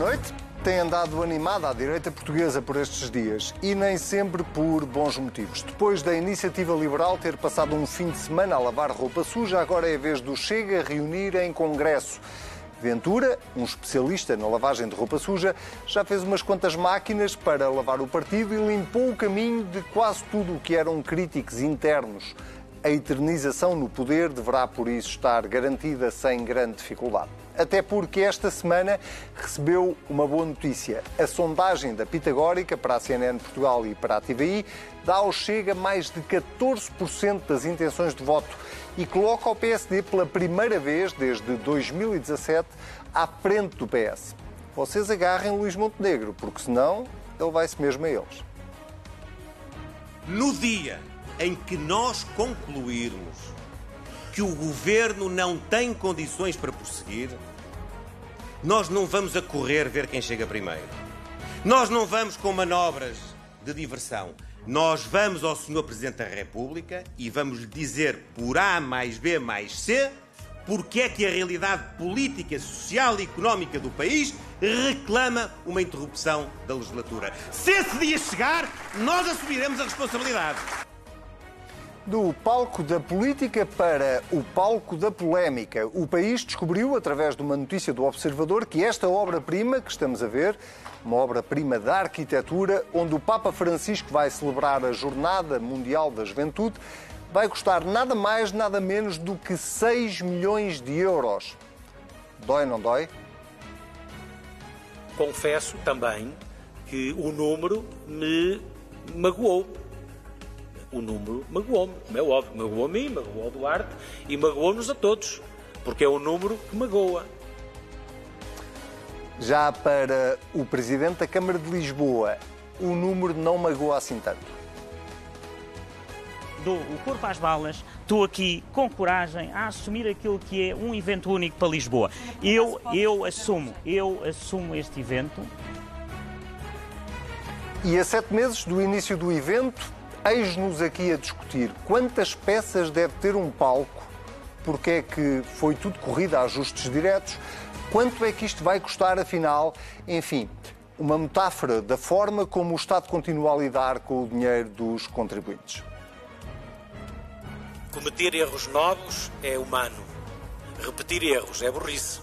noite. Tem andado animada a direita portuguesa por estes dias e nem sempre por bons motivos. Depois da iniciativa liberal ter passado um fim de semana a lavar roupa suja, agora é a vez do Chega reunir em Congresso. Ventura, um especialista na lavagem de roupa suja, já fez umas quantas máquinas para lavar o partido e limpou o caminho de quase tudo o que eram críticos internos. A eternização no poder deverá, por isso, estar garantida sem grande dificuldade. Até porque esta semana recebeu uma boa notícia. A sondagem da Pitagórica para a CNN Portugal e para a TVI dá ao Chega mais de 14% das intenções de voto e coloca o PSD pela primeira vez desde 2017 à frente do PS. Vocês agarrem Luís Montenegro, porque senão ele vai-se mesmo a eles. No dia em que nós concluirmos que o governo não tem condições para prosseguir, nós não vamos a correr ver quem chega primeiro. Nós não vamos com manobras de diversão. Nós vamos ao Sr. Presidente da República e vamos lhe dizer por A mais B mais C porque é que a realidade política, social e económica do país reclama uma interrupção da legislatura. Se esse dia chegar, nós assumiremos a responsabilidade do palco da política para o palco da polémica. O país descobriu, através de uma notícia do Observador, que esta obra-prima que estamos a ver, uma obra-prima da arquitetura, onde o Papa Francisco vai celebrar a Jornada Mundial da Juventude, vai custar nada mais, nada menos do que 6 milhões de euros. Dói, não dói? Confesso também que o número me magoou o número magoou-me, como é óbvio. Magoou a mim, magoou ao Duarte e magoou-nos a todos, porque é o número que magoa. Já para o Presidente da Câmara de Lisboa, o número não magoa assim tanto. Dou o corpo às balas, estou aqui com coragem a assumir aquilo que é um evento único para Lisboa. Eu, eu assumo, eu assumo este evento. E a sete meses do início do evento, Eis-nos aqui a discutir quantas peças deve ter um palco, porque é que foi tudo corrido a ajustes diretos, quanto é que isto vai custar afinal, enfim, uma metáfora da forma como o Estado continua a lidar com o dinheiro dos contribuintes. Cometer erros novos é humano. Repetir erros é burrice.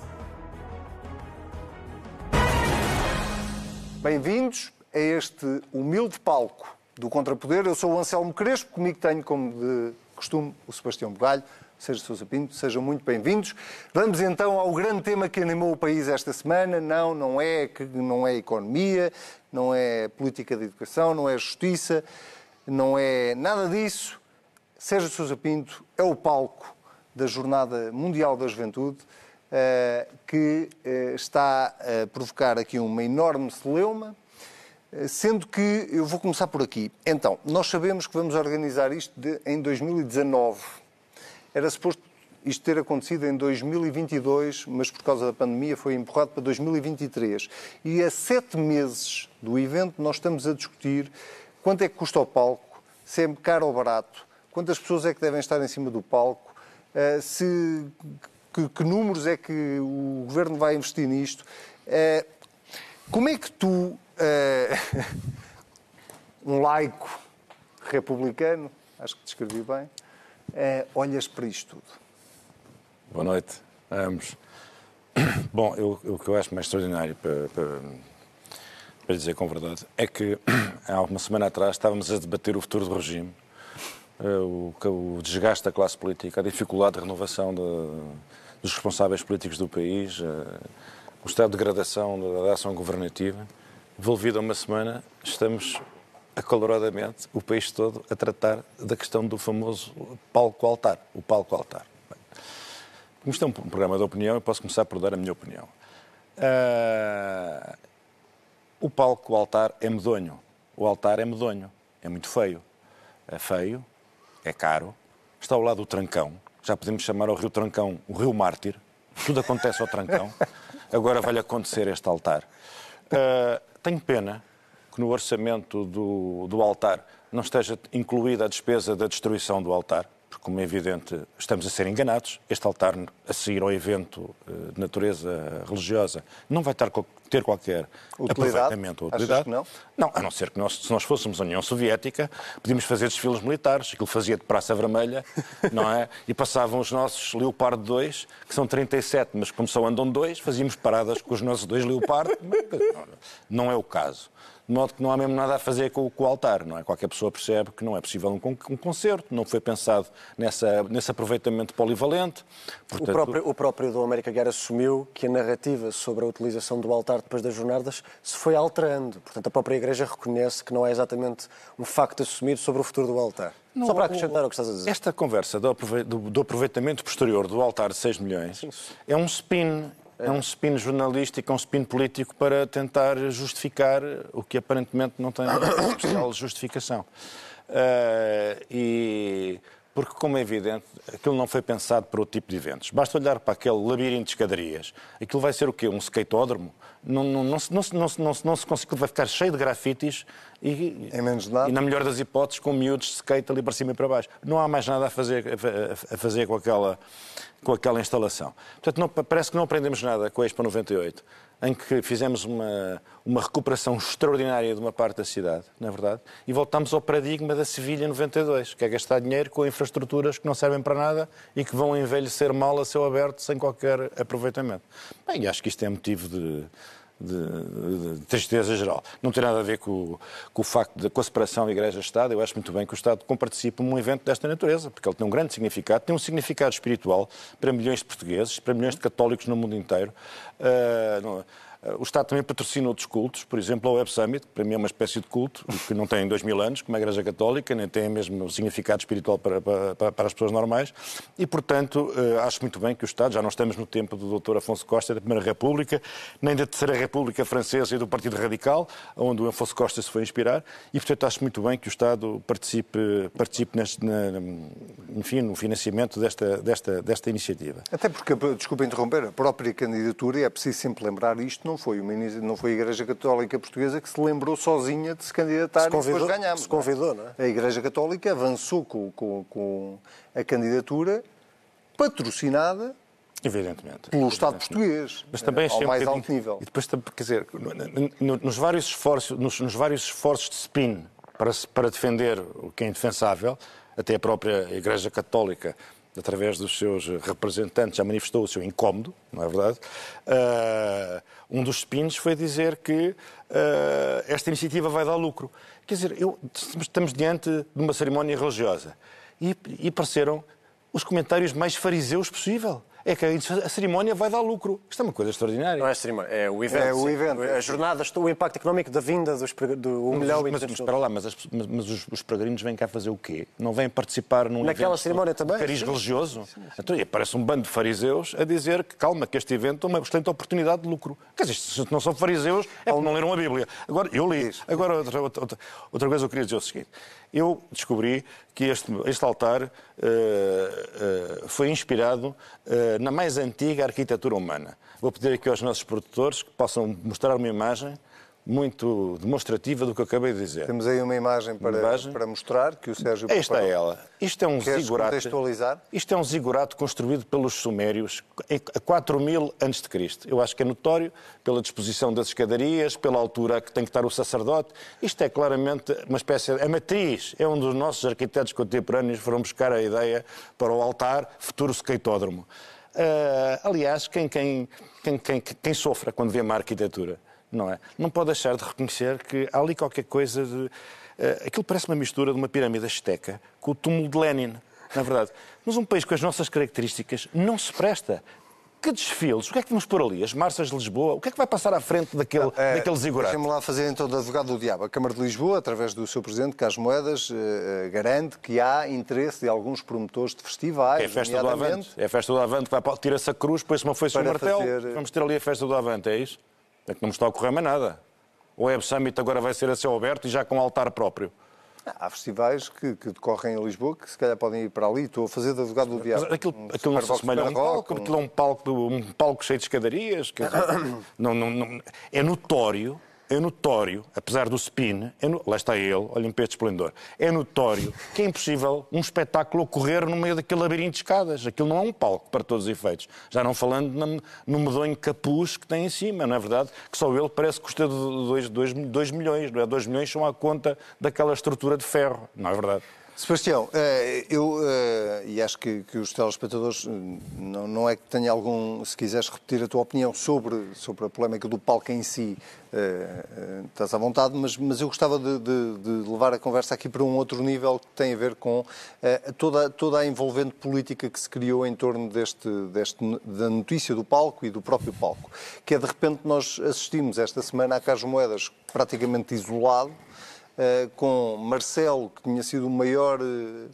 Bem-vindos a este humilde palco do Contrapoder. Eu sou o Anselmo Crespo, comigo tenho, como de costume, o Sebastião Bugalho. Seja Sousa Pinto, sejam muito bem-vindos. Vamos então ao grande tema que animou o país esta semana. Não, não é, não é economia, não é política de educação, não é justiça, não é nada disso. Sérgio Sousa Pinto é o palco da Jornada Mundial da Juventude, eh, que eh, está a provocar aqui uma enorme celeuma, Sendo que eu vou começar por aqui. Então, nós sabemos que vamos organizar isto de, em 2019. Era suposto isto ter acontecido em 2022, mas por causa da pandemia foi empurrado para 2023. E a sete meses do evento nós estamos a discutir quanto é que custa o palco, se é caro ou barato, quantas pessoas é que devem estar em cima do palco, eh, se, que, que números é que o governo vai investir nisto. Eh, como é que tu uh, um laico republicano, acho que descrevi bem, uh, olhas para isto tudo? Boa noite a ambos. Bom, eu, o que eu acho mais extraordinário para, para, para, dizer com verdade é que há uma semana atrás estávamos a debater o futuro do regime, uh, o, o, desgaste da classe política, a dificuldade de renovação de, dos responsáveis políticos do país, o estado de degradação da, da ação governativa Devolvido a uma semana, estamos acaloradamente, o país todo, a tratar da questão do famoso palco-altar. O palco-altar. Como isto é um programa de opinião, eu posso começar por dar a minha opinião. Uh, o palco-altar é medonho. O altar é medonho. É muito feio. É feio, é caro, está ao lado do Trancão. Já podemos chamar o Rio Trancão o Rio Mártir. Tudo acontece ao Trancão. Agora vai-lhe acontecer este altar. Uh, tenho pena que no orçamento do, do altar não esteja incluída a despesa da destruição do altar. Porque, como é evidente, estamos a ser enganados. Este altar, a seguir ao evento eh, de natureza religiosa, não vai estar, ter qualquer utilidade? aproveitamento ou utilidade. não? Não, a não ser que nós, se nós fôssemos a União Soviética, podíamos fazer desfiles militares, aquilo fazia de Praça Vermelha, não é? E passavam os nossos Leopardo 2, que são 37, mas como só andam dois, fazíamos paradas com os nossos dois Leopardo. Não é o caso. De modo que não há mesmo nada a fazer com, com o altar, não é? Qualquer pessoa percebe que não é possível um, um concerto, não foi pensado nessa, nesse aproveitamento polivalente. Portanto... O, próprio, o próprio Dom América Guerra assumiu que a narrativa sobre a utilização do altar depois das jornadas se foi alterando. Portanto, a própria Igreja reconhece que não é exatamente um facto assumido sobre o futuro do altar. Não, Só para acrescentar o, que estás a dizer. Esta conversa do, do aproveitamento posterior do altar de 6 milhões é um spin é um spin jornalístico, é um spin político para tentar justificar o que aparentemente não tem especial justificação. Uh, e porque, como é evidente, aquilo não foi pensado para outro tipo de eventos. Basta olhar para aquele labirinto de escadarias. Aquilo vai ser o quê? Um skateódromo? Não, não, não, não, não, não, não se consegue, vai ficar cheio de grafites e, em menos nada. e, na melhor das hipóteses, com miúdos de skate ali para cima e para baixo. Não há mais nada a fazer, a fazer com, aquela, com aquela instalação. Portanto, não, parece que não aprendemos nada com a Expo 98 em que fizemos uma, uma recuperação extraordinária de uma parte da cidade, na é verdade, e voltamos ao paradigma da Sevilha 92, que é gastar dinheiro com infraestruturas que não servem para nada e que vão envelhecer mal a céu aberto sem qualquer aproveitamento. Bem, acho que isto é motivo de, de, de, tristeza geral. Não tem nada a ver com, com o facto de com a separação Igreja-Estado. Eu acho muito bem que o Estado comparticipe num evento desta natureza, porque ele tem um grande significado, tem um significado espiritual para milhões de portugueses, para milhões de católicos no mundo inteiro. Uh, o Estado também patrocina outros cultos, por exemplo, a Web Summit, que para mim é uma espécie de culto, que não tem dois mil anos, como a Igreja Católica, nem tem mesmo significado espiritual para, para, para as pessoas normais, e, portanto, eh, acho muito bem que o Estado, já não estamos no tempo do Dr. Afonso Costa da Primeira República, nem da Terceira República Francesa e do Partido Radical, onde o Afonso Costa se foi inspirar, e, portanto, acho muito bem que o Estado participe, participe neste, na, enfim, no financiamento desta, desta, desta iniciativa. Até porque, desculpa interromper, a própria candidatura, e é preciso sempre lembrar isto, não foi, uma, não foi a Igreja Católica Portuguesa que se lembrou sozinha de se candidatar se convidou, e depois ganhámos. Se convidou, não é? A Igreja Católica avançou com, com, com a candidatura patrocinada Evidentemente. Pelo Estado português. Mas também ao mais um alto nível. E depois, quer dizer, nos vários esforços, nos, nos vários esforços de spin para, para defender o que é indefensável, até a própria Igreja Católica através dos seus representantes, já manifestou o seu incómodo, não é verdade? Uh, um dos spins foi dizer que uh, esta iniciativa vai dar lucro. Quer dizer, eu, estamos diante de uma cerimónia religiosa e, e os comentários mais fariseus possível é que a cerimónia vai dar lucro. Isto é uma coisa extraordinária. Não é a cerimónia, é o evento. É o evento. As jornadas, o impacto económico da vinda dos, do 1 um milhão e Mas, mas espera lá, mas, as, mas, mas os, os, peregrinos vêm cá fazer o quê? Não vêm participar num Naquela evento cerimónia de, também? Cariz religioso? Sim, sim, sim. Então, parece um bando de fariseus a dizer que, calma, que este evento é uma excelente oportunidade de lucro. Quer dizer, se não são fariseus, é porque não leram a Bíblia. Agora, eu li. Agora, outra, outra, outra coisa eu queria dizer é o seguinte. Eu descobri que este, este altar uh, uh, foi inspirado uh, na mais antiga arquitetura humana. Vou pedir aqui aos nossos produtores que possam mostrar uma imagem muito demonstrativa do que eu acabei de dizer. Temos aí uma imagem para, imagem. para mostrar que o Sérgio Esta é ela. Isto é um Queres zigurato. contextualizar? Isto é um zigurato construído pelos sumérios a 4000 a.C. Eu acho que é notório pela disposição das escadarias, pela altura que tem que estar o sacerdote. Isto é claramente uma espécie de... A matriz é um dos nossos arquitetos contemporâneos foram buscar a ideia para o altar futuro skateódromo. Uh, aliás, quem, quem, quem, quem, quem sofra quando vê uma arquitetura não é? Não pode deixar de reconhecer que há ali qualquer coisa de. Uh, aquilo parece uma mistura de uma pirâmide azteca com o túmulo de Lenin, na verdade. Mas um país com as nossas características não se presta. Que desfiles? O que é que vamos pôr ali? As marças de Lisboa? O que é que vai passar à frente daquele, é, daquele zigurate? Deixem-me lá fazer então de advogado do diabo. A Câmara de Lisboa, através do seu presidente, Carlos Moedas, uh, garante que há interesse de alguns promotores de festivais. É a festa do Avante. É a festa do Avante, vai tira-se a cruz, põe-se uma foice no martelo. Fazer... Vamos ter ali a festa do Avante, é isso? É que não me está a ocorrer mais nada. O Web Summit agora vai ser a céu aberto e já com altar próprio. Há festivais que, que, decorrem em Lisboa que se calhar podem ir para ali. Estou a fazer de advogado do diabo. aquilo, um aquilo não se assemelha a um palco, aquilo é um palco, um palco cheio de escadarias. Dizer, não, não, não, é notório é notório, apesar do spin, é no... lá está ele, olhem para este esplendor, é notório que é impossível um espetáculo ocorrer no meio daquele labirinto de escadas. Aquilo não é um palco para todos os efeitos. Já não falando no medonho capuz que tem em cima, não é verdade? Que só ele parece que custa 2 milhões, não é? 2 milhões são à conta daquela estrutura de ferro, não é verdade? Sebastião, eh, eu, eh, e acho que, que os telespectadores, eh, não, não, é que tenha algum, se quiseres repetir a tua opinião sobre, sobre a polémica do palco em si, estás à vontade, mas, mas eu gostava de, de, de, levar a conversa aqui para um outro nível que tem a ver com toda, toda a envolvente política que se criou em torno deste, deste, da notícia do palco e do próprio palco, que é de repente nós assistimos esta semana a Carlos Moedas praticamente isolado, com Marcelo, que tinha sido o maior eh,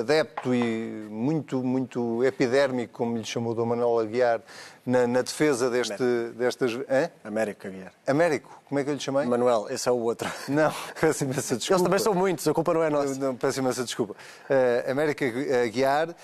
adepto e muito, muito epidérmico, como lhe chamou Dom Manuel Aguiar, na, na defesa deste, destas. Hã? Américo Aguiar. Américo, como é que eu lhe chamei? Manuel, esse é o outro. Não, peço imensa desculpa. Eles também são muitos, a culpa não é nossa. Não, peço imensa desculpa. Uh, América Aguiar, uh,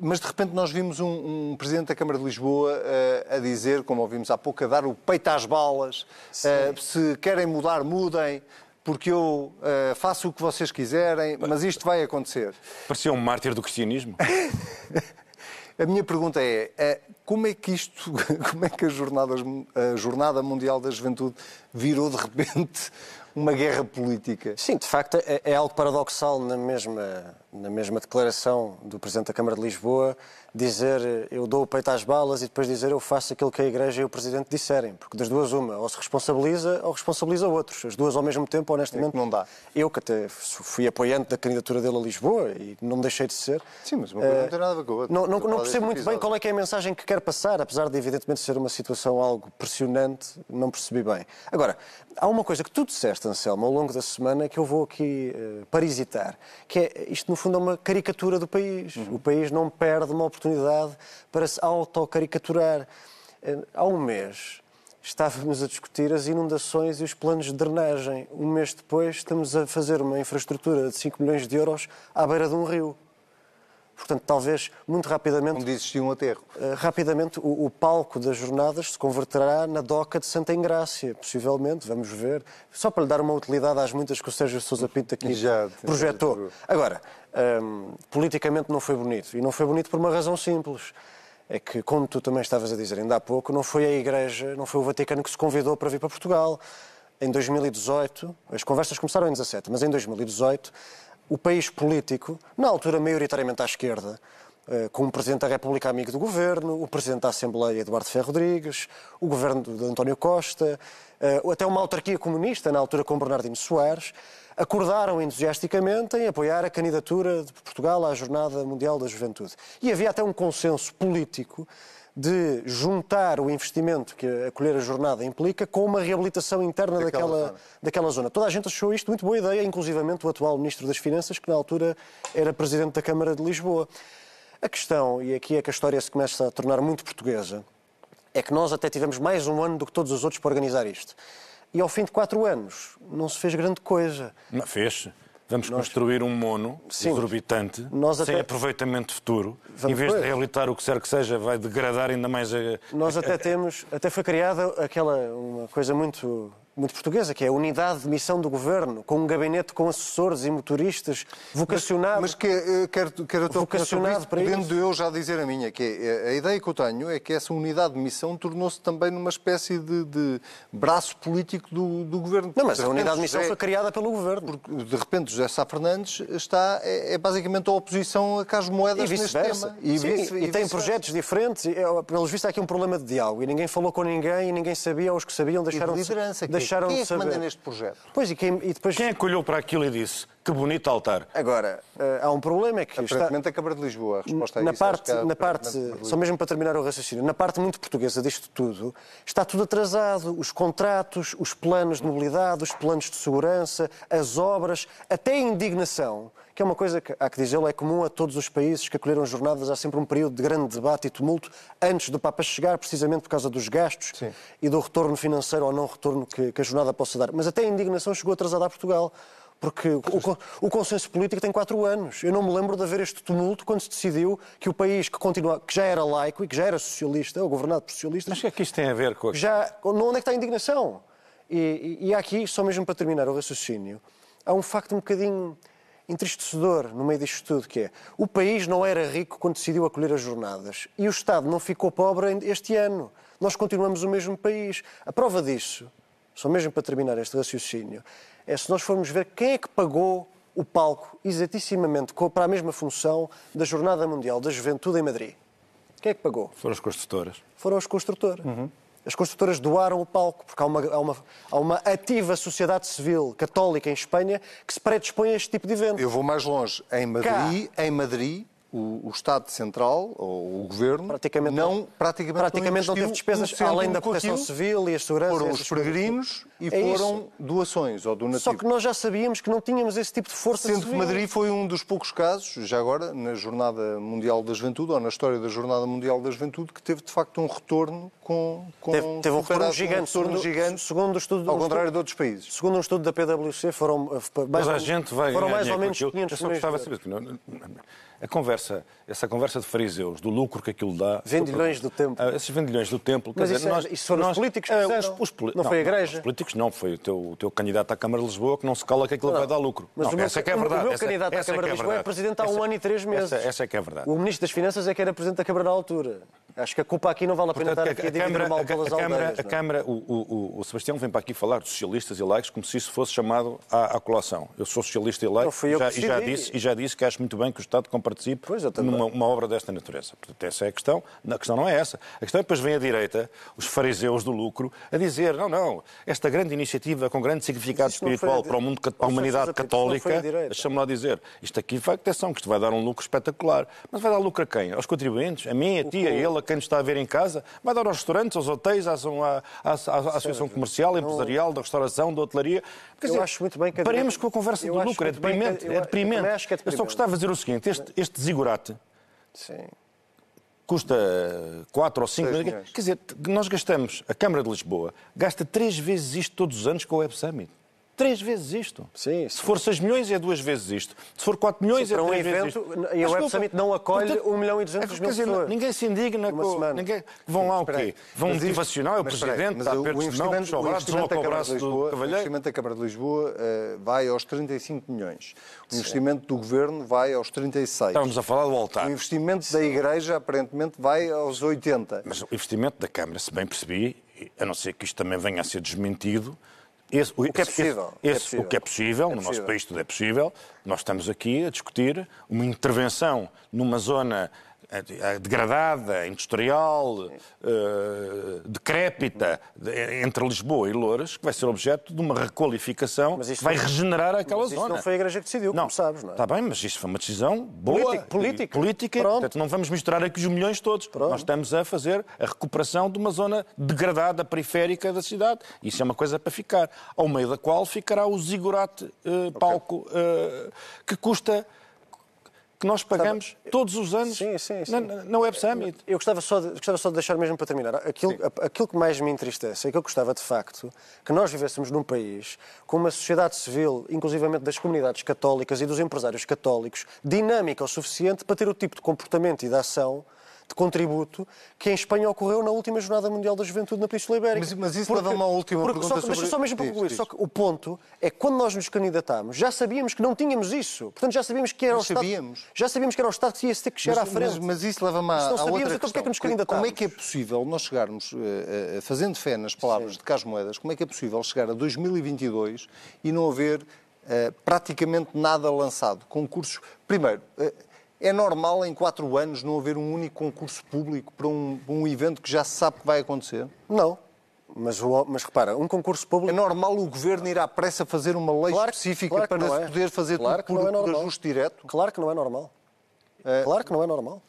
mas de repente nós vimos um, um Presidente da Câmara de Lisboa uh, a dizer, como ouvimos há pouco, a dar o peito às balas, se querem mudar, mudem porque eu uh, faço o que vocês quiserem, mas isto vai acontecer. Parecia um mártir do cristianismo. a minha pergunta é, é, como é que isto, como é que a, jornadas, a Jornada Mundial da Juventude virou de repente uma guerra política? Sim, de facto é, é algo paradoxal na mesma, na mesma declaração do Presidente da Câmara de Lisboa dizer eu dou o peito às balas e depois dizer eu faço aquilo que a Igreja e o Presidente disserem. Porque das duas, uma, ou se responsabiliza ou responsabiliza outros. As duas ao mesmo tempo, honestamente. É não dá. Eu, que até fui apoiante da candidatura dele a Lisboa e não deixei de ser. Sim, mas uma coisa uh, não tem nada a ver com a outra. Não, não, não percebo muito bem qual é, é a mensagem que quer passar, apesar de, evidentemente, ser uma situação algo pressionante, não percebi bem. Agora, há uma coisa que tu disseste, Anselmo, ao longo da semana que eu vou aqui uh, parisitar, que é isto, no fundo, é uma caricatura do país. Uhum. O país não perde uma oportunidade oportunidade para se autocaricaturar. Eh, há um mês estávamos a discutir as inundações e os planos de drenagem. Um mês depois estamos a fazer uma infraestrutura de 5 milhões de euros à beira de um rio. Portanto, talvez muito rapidamente. Onde existia um aterro. Uh, rapidamente, o, o, palco das jornadas se converterá na doca de Santa Engrácia, possivelmente, vamos ver. Só para lhe dar uma utilidade às muitas que o Sérgio Sousa Pinto aqui Já, projetou. Agora, um, politicamente não foi bonito. E não foi bonito por uma razão simples. É que, como tu também estavas a dizer ainda há pouco, não foi a Igreja, não foi o Vaticano que se convidou para vir para Portugal. Em 2018, as conversas começaram em 2017, mas em 2018 o país político, na altura maioritariamente à esquerda, eh, com o Presidente da República amigo do Governo, o Presidente da Assembleia Eduardo Ferro Rodrigues, o Governo de António Costa, eh, até uma autarquia comunista, na altura com Bernardino Soares, acordaram entusiasticamente em apoiar a candidatura de Portugal à Jornada Mundial da Juventude. E havia até um consenso político de juntar o investimento que acolher a jornada implica com uma reabilitação interna daquela, daquela, zona. daquela zona. Toda a gente achou isto muito boa ideia, inclusivamente o atual Ministro das Finanças, que na altura era Presidente da Câmara de Lisboa. A questão, e aqui é que a história se começa a tornar muito portuguesa, é que nós até tivemos mais um ano do que todos os outros para organizar isto. E ao fim de quatro anos não se fez grande coisa. Não, fez. Vamos nós... construir um mono Sim. exorbitante, até... sem aproveitamento futuro. Vamos em vez de reabilitar o que quer que seja, vai degradar ainda mais a... Nós até temos, até foi criada aquela uma coisa muito muito portuguesa, que é a unidade de missão do governo, com um gabinete com assessores e motoristas vocacionado. Mas, mas que, eh, quero, quero vocacionado para isso, podendo eu já dizer a minha, que é, a ideia que eu tenho é que essa unidade de missão tornou-se também numa espécie de, de braço político do, do, governo. Não, mas de a unidade de missão José, foi criada pelo governo. Porque, de repente, José Sá Fernandes está, é, é basicamente a oposição a Carlos Moedas e neste tema. E, Sim, vice, e, e tem projetos diferentes. E, é, pelos vistos, há aqui um problema de diálogo. E ninguém falou com ninguém e ninguém sabia, ou os que sabiam deixaram de liderança, deixaram quem é que manda neste projeto? Pois, e, quem, e depois... Quem é que olhou para aquilo e disse que bonito altar? Agora, uh, há um problema é que Aparentemente está... a Câmara de Lisboa, a resposta na isso, parte, na parte, só mesmo para terminar o raciocínio, na parte muito portuguesa disto tudo, está tudo atrasado. Os contratos, os planos de mobilidade, os planos de segurança, as obras, até a indignação que é uma coisa que, há que dizê-lo, é comum a todos os países que acolheram jornadas. Há sempre um período de grande debate e tumulto antes do Papa chegar, precisamente por causa dos gastos Sim. e do retorno financeiro ou não retorno que, que a jornada possa dar. Mas até a indignação chegou atrasada a Portugal. Porque o, o, consenso político tem quatro anos. Eu não me lembro de haver este tumulto quando se decidiu que o país que, continua, que já era laico e que já era socialista, ou governado por socialistas. Mas o que é que isto tem a ver com. Já, onde é que está a indignação? E, e, e aqui, só mesmo para terminar o raciocínio, há um facto um bocadinho entristecedor no meio disto tudo, que é o país não era rico quando decidiu acolher as jornadas e o Estado não ficou pobre este ano. Nós continuamos o mesmo país. A prova disso, só mesmo para terminar este raciocínio, é se nós formos ver quem é que pagou o palco exatissimamente para a mesma função da Jornada Mundial da Juventude em Madrid. Quem é que pagou? Foram as construtoras. Foram as construtoras. Uhum. As construtoras doaram o palco, porque há uma, há, uma, há uma, ativa sociedade civil católica em Espanha que se predispõe a este tipo de evento. Eu vou mais longe. Em Madrid, Cá. em Madrid o, o, Estado Central, ou o Governo, praticamente não, praticamente, praticamente não, não teve despesas além da proteção civil e a segurança. Foram os peregrinos e é foram isso. doações ou donativos. Só que nós já sabíamos que não tínhamos esse tipo de força Sendo civil. que Madrid foi um dos poucos casos, já agora, na Jornada Mundial da Juventude, ou na história da Jornada Mundial da Juventude, que teve de facto um retorno com... com teve, teve um retorno gigante. Um retorno segundo, gigante, segundo o estudo, ao um contrário estudo, de outros países. Segundo um estudo da PwC, foram eh, mais, a gente vai foram mais ou menos 500 Eu só gostava de saber, a conversa, essa conversa de fariseus, do lucro que aquilo dá. Vendilhões do templo. Uh, esses vendilhões do templo. Mas isso, dizer, é, nós, isso foram nós, os políticos que uh, os, os poli... não, não, foi a igreja. Os políticos não, foi o teu, o teu candidato à Câmara de Lisboa que não se cala que aquilo não, vai dar lucro. Mas não, o meu, essa é que é verdade. O meu essa, candidato essa à Câmara é de Lisboa é, presidente há um ano e três meses. Essa, essa, é que é verdade. O Ministro das Finanças é que era presidente da Câmara na altura. Acho que a culpa aqui não vale a pena Portanto, estar aqui a, a dividir mal pelas a Câmara, aldeias. A Câmara, o, o, o, Sebastião vem para aqui falar dos socialistas e laicos como se isso fosse chamado à, à colação. Eu sou socialista e laico e já, disse, que acho muito bem que o Estado comparticipe numa obra desta natureza. Portanto, essa é a questão. A questão não é essa. A questão é que depois vem a direita, os fariseus do lucro, a dizer, não, não, esta grande iniciativa com grande significado espiritual para, o mundo, para a humanidade católica, deixa-me lá dizer, isto aqui vai atenção, que isto vai dar um lucro espetacular. Mas vai dar lucro a quem? Aos contribuintes? A mim, a ti, a ele, a quem nos está a ver em casa? Vai dar aos restaurantes, aos hotéis, à, à, à, à Associação Comercial, Empresarial, da Restauração, da Hotelaria? Quer dizer, eu acho muito bem que paremos com a conversa do lucro, é deprimente. É deprimente. Eu só gostava de dizer o seguinte, este, este zigurate Sim custa 4 ou 5 milhões. Quer dizer, nós gastamos, a Câmara de Lisboa gasta três vezes isto todos os anos com o Web Summit. Três vezes isto. Sim, sim. Se for 6 milhões, é duas vezes isto. Se for 4 milhões, sim, é três um vezes isto. E o Web Summit não acolhe portanto, 1 milhão e 200 é, mil dizer, pessoas. Ninguém se indigna com... Semana. Ninguém, vão lá o quê? Vão motivacional, é o Presidente, está perto de mão, puxa o braço, desloca o braço do cavalheiro. O investimento da Câmara de Lisboa uh, vai aos 35 milhões. O investimento do Governo vai aos 36. Estávamos a falar do altar. O investimento da Igreja, aparentemente, vai aos 80. Mas o investimento da Câmara, se bem percebi, a não ser que isto também venha a ser desmentido, esse, o, que é possível. Esse, é possível. O que é possível, é no possível. nosso país tudo é possível. Nós estamos aqui a discutir uma intervenção numa zona degradada, industrial, uh, decrépita, entre Lisboa e Louras, que vai ser objeto de uma requalificação que vai regenerar aquela mas zona. Isso não foi a Igreja que decidiu, não, como sabes, não é? Está bem, mas isso foi uma decisão boa. Política. Política. Portanto, não vamos misturar aqui os milhões todos. Pronto. Nós estamos a fazer a recuperação de uma zona degradada, periférica da cidade. Isso é uma coisa para ficar. Ao meio da qual ficará o zigurate uh, palco uh, que custa que nós pagamos todos os anos sim, sim, sim. Na, na Web Summit. Eu gostava só, de, gostava só de deixar mesmo para terminar. Aquilo, aquilo que mais me entristece é que eu gostava de facto que nós vivêssemos num país com uma sociedade civil, inclusivamente das comunidades católicas e dos empresários católicos, dinâmica o suficiente para ter o tipo de comportamento e de ação de contributo que em Espanha ocorreu na última Jornada Mundial da Juventude na Península Ibérica. Mas, mas isso leva a uma última porque, pergunta só, sobre... Mas só mesmo para concluir, só que o ponto é que quando nós nos candidatámos, já sabíamos que não tínhamos isso. Portanto, já sabíamos que era o Estado... Sabíamos. Já sabíamos que era o Estado que ia ter que chegar mas, à frente. Mas, mas isso leva-me a, a outra então, questão. É que nos como é que é possível nós chegarmos, uh, uh, fazendo fé nas palavras Sim. de Carlos Moedas, como é que é possível chegar a 2022 e não haver uh, praticamente nada lançado? Concursos... Primeiro... É normal em quatro anos não haver um único concurso público para um, um evento que já se sabe que vai acontecer? Não. Mas, mas, repara, um concurso público. É normal o governo ir à pressa fazer uma lei claro, específica claro para se é. poder fazer claro tudo por, é por ajuste direto? Claro que não é normal. É... Claro que não é normal.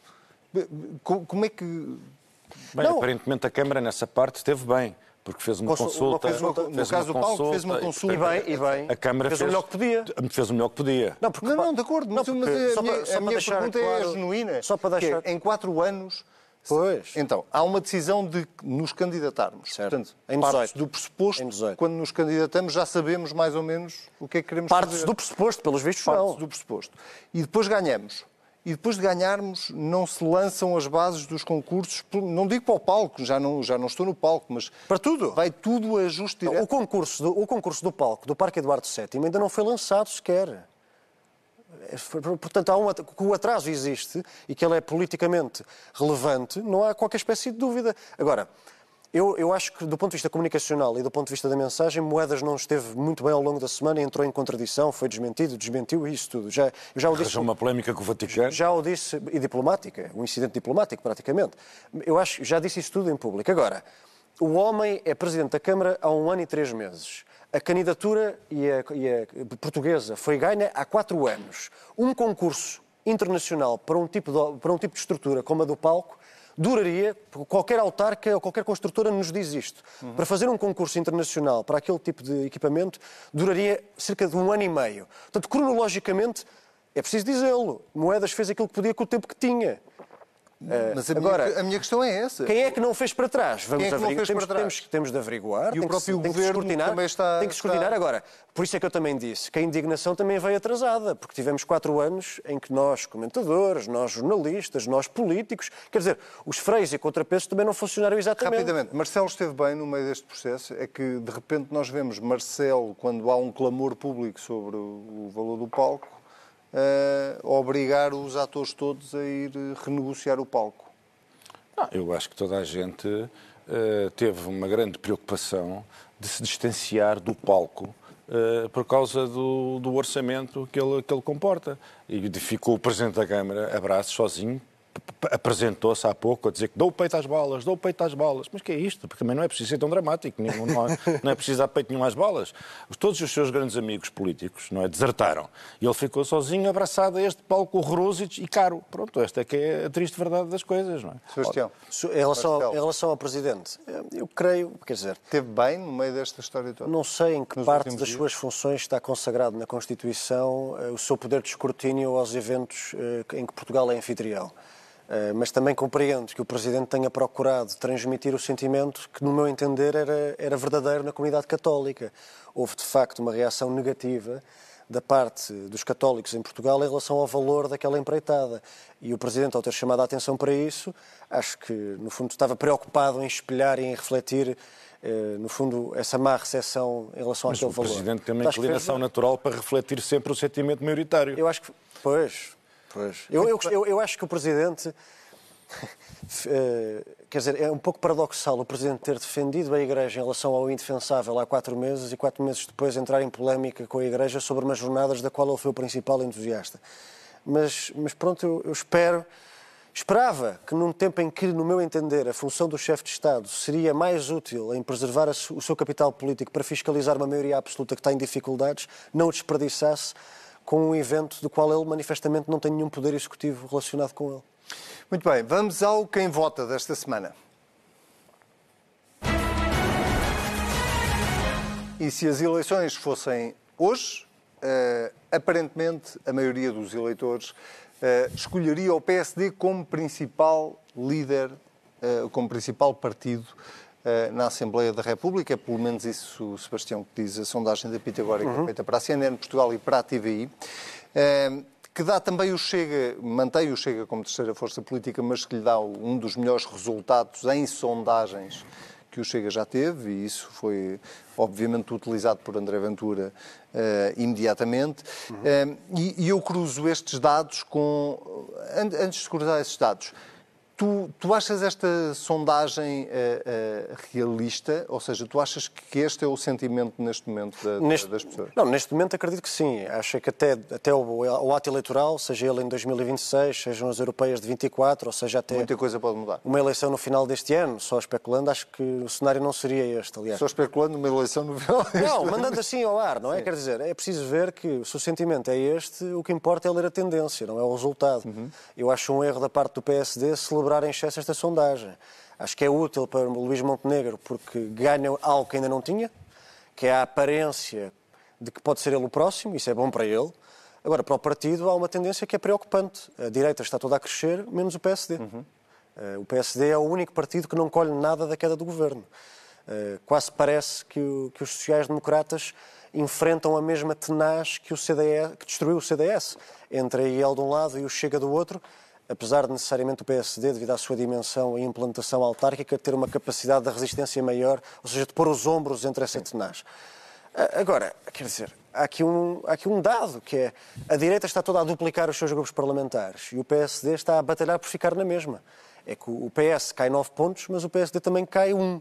Como é que. Bem, não. aparentemente a Câmara nessa parte esteve bem porque fez uma consulta. Fez uma, fez no caso do Paulo, fez uma consulta. E bem, e bem. A Câmara fez, fez, o melhor que podia. Fez o melhor que podia. Não, porque, não, não de acordo, mas, não, porque, mas a, minha, a minha pergunta é claro, é genuína. Só para deixar. É, em quatro anos. Pois. Então, há uma decisão de nos candidatarmos. Certo. Portanto, em parte do pressuposto, quando nos candidatamos, já sabemos mais ou menos o que é que queremos Partes fazer. do pressuposto, pelos vistos, Partes não. do pressuposto. E depois ganhamos. E depois de ganharmos não se lançam as bases dos concursos, não digo para o palco, já não, já não estou no palco, mas para tudo. Vai tudo a ajuste O concurso, do, o concurso do palco do Parque Eduardo VII ainda não foi lançado sequer. É, portanto, há um, que o atraso existe e que ele é politicamente relevante, não há qualquer espécie de dúvida. Agora, eu, eu, acho que, do ponto de vista comunicacional e do ponto de vista da mensagem, Moedas não esteve muito bem ao longo da semana, entrou em contradição, foi desmentido, desmentiu isso tudo. Já, eu já o disse. uma polémica com o Vaticano. Já o disse, e diplomática, um incidente diplomático, praticamente. Eu acho, já disse isso tudo em público. Agora, o homem é presidente da Câmara há um ano e três meses. A candidatura e a, e a portuguesa foi ganha há quatro anos. Um concurso internacional para um tipo de, para um tipo de estrutura como a do palco duraria, qualquer autarca ou qualquer construtora nos diz isto, uhum. para fazer um concurso internacional para aquele tipo de equipamento, duraria cerca de um ano e meio. Portanto, cronologicamente, é preciso dizê-lo, Moedas fez aquilo que podia com o tempo que tinha. Eh, Mas a, Agora, minha, a minha questão é essa. Quem é que não fez para trás? Vamos quem é que não fez temos, para trás? Temos, temos de averiguar. E o próprio que, governo tem também está... Tem que escrutinar está... agora. Por isso é que eu também disse que a indignação também veio atrasada, porque tivemos quatro anos em que nós, comentadores, nós jornalistas, nós políticos, quer dizer, os freios e contrapesos também não funcionaram exatamente. Rapidamente, Marcelo esteve bem no meio deste processo, é que de repente nós vemos Marcelo, quando há um clamor público sobre o valor do palco, uh, obrigar os atores todos a ir renegociar o palco. Não, eu acho que toda a gente uh, teve uma grande preocupação de se distanciar do palco uh, por causa do, do, orçamento que ele, que ele comporta. E ficou o Presidente da Câmara abraço sozinho, apresentou-se há pouco a dizer que dou o peito às balas, dou o peito às balas. Mas que é isto? Porque também não é preciso ser tão dramático, não, não, é, não é preciso dar peito nenhum às balas. Todos os seus grandes amigos políticos não é, desertaram. E ele ficou sozinho, abraçado a este palco horroroso e caro. Pronto, esta é que é a triste verdade das coisas, não é? Sebastião. Em relação, ao, em relação ao Presidente, eu creio, quer dizer... Teve bem no meio desta história toda? Não sei em que parte das dias? suas funções está consagrado na Constituição eh, o seu poder de escrutínio aos eventos eh, em que Portugal é anfitrião. Eh, mas também compreendo que o Presidente tenha procurado transmitir o sentimento que, no meu entender, era, era verdadeiro na comunidade católica. Houve, de facto, uma reação negativa da parte dos católicos em Portugal em relação ao valor daquela empreitada. E o Presidente, ao ter chamado a atenção para isso, acho que, no fundo, estava preocupado em espelhar e em refletir eh, no fundo, essa má recepção em relação Mas àquele valor. o Presidente tem uma inclinação natural para refletir sempre o sentimento maioritário. Eu acho que, pois, Pois. Eu, eu, eu, eu acho que o Presidente. Eh, quer dizer, é um pouco paradoxal o Presidente ter defendido a Igreja em relação ao indefensável há quatro meses e quatro meses depois entrar em polémica com a Igreja sobre umas jornadas da qual ele foi o principal entusiasta. Mas, mas pronto, eu, eu espero. Esperava que, num tempo em que, no meu entender, a função do chefe de Estado seria mais útil em preservar o seu capital político para fiscalizar uma maioria absoluta que está em dificuldades, não o desperdiçasse com um evento do qual ele manifestamente não tem nenhum poder executivo relacionado com ele. Muito bem, vamos ao quem vota desta semana. E se as eleições fossem hoje, uh, aparentemente a maioria dos eleitores uh, escolheria o PSD como principal líder, uh, como principal partido na Assembleia da República, pelo menos isso, Sebastião, que diz a sondagem da Pitagórica uhum. feita para a CNN Portugal e para a TVI, eh, que dá também o Chega, mantém o Chega como terceira força política, mas que lhe dá um dos melhores resultados em sondagens que o Chega já teve, e isso foi obviamente utilizado por André Ventura uh, imediatamente. Uhum. Uh, e, e, eu cruzo estes dados com. Antes de cruzar esses dados, Tu, tu achas esta sondagem uh, uh, realista? Ou seja, tu achas que este é o sentimento neste momento da, neste, das pessoas? Não, neste momento acredito que sim. Acho que até, até o, o, ato eleitoral, seja ele em 2026, sejam as europeias de 24, ou seja até... Muita coisa pode mudar. Uma eleição no final deste ano, só especulando, acho que o cenário não seria este, aliás. Só especulando uma eleição no final deste Não, mandando assim ao ar, não é? Sim. Quer dizer, é preciso ver que se o sentimento é este, o que importa é ler a tendência, não é o resultado. Uhum. Eu acho um erro da parte do PSD celebrar celebrar em excesso esta sondagem. Acho que é útil para Luís Montenegro porque ganha algo que ainda não tinha, que é a aparência de que pode ser ele o próximo, isso é bom para ele. Agora, para o partido, há uma tendência que é preocupante. A direita está toda a crescer, menos o PSD. Uhum. Uh, o PSD é o único partido que não colhe nada da queda do governo. Uh, quase parece que, o, que os sociais-democratas enfrentam a mesma tenaz que, o CDS, que destruiu o CDS, entre a IEL de um lado e o Chega do outro, apesar de necessariamente o PSD, devido à sua dimensão e implantação autárquica, ter uma capacidade de resistência maior, ou seja, de pôr os ombros entre essa tenaz. Agora, quer dizer, há aqui, um, há aqui um dado, que é a direita está toda a duplicar os seus grupos parlamentares e o PSD está a batalhar por ficar na mesma. É que o PS cai 9 pontos, mas o PSD também cai 1.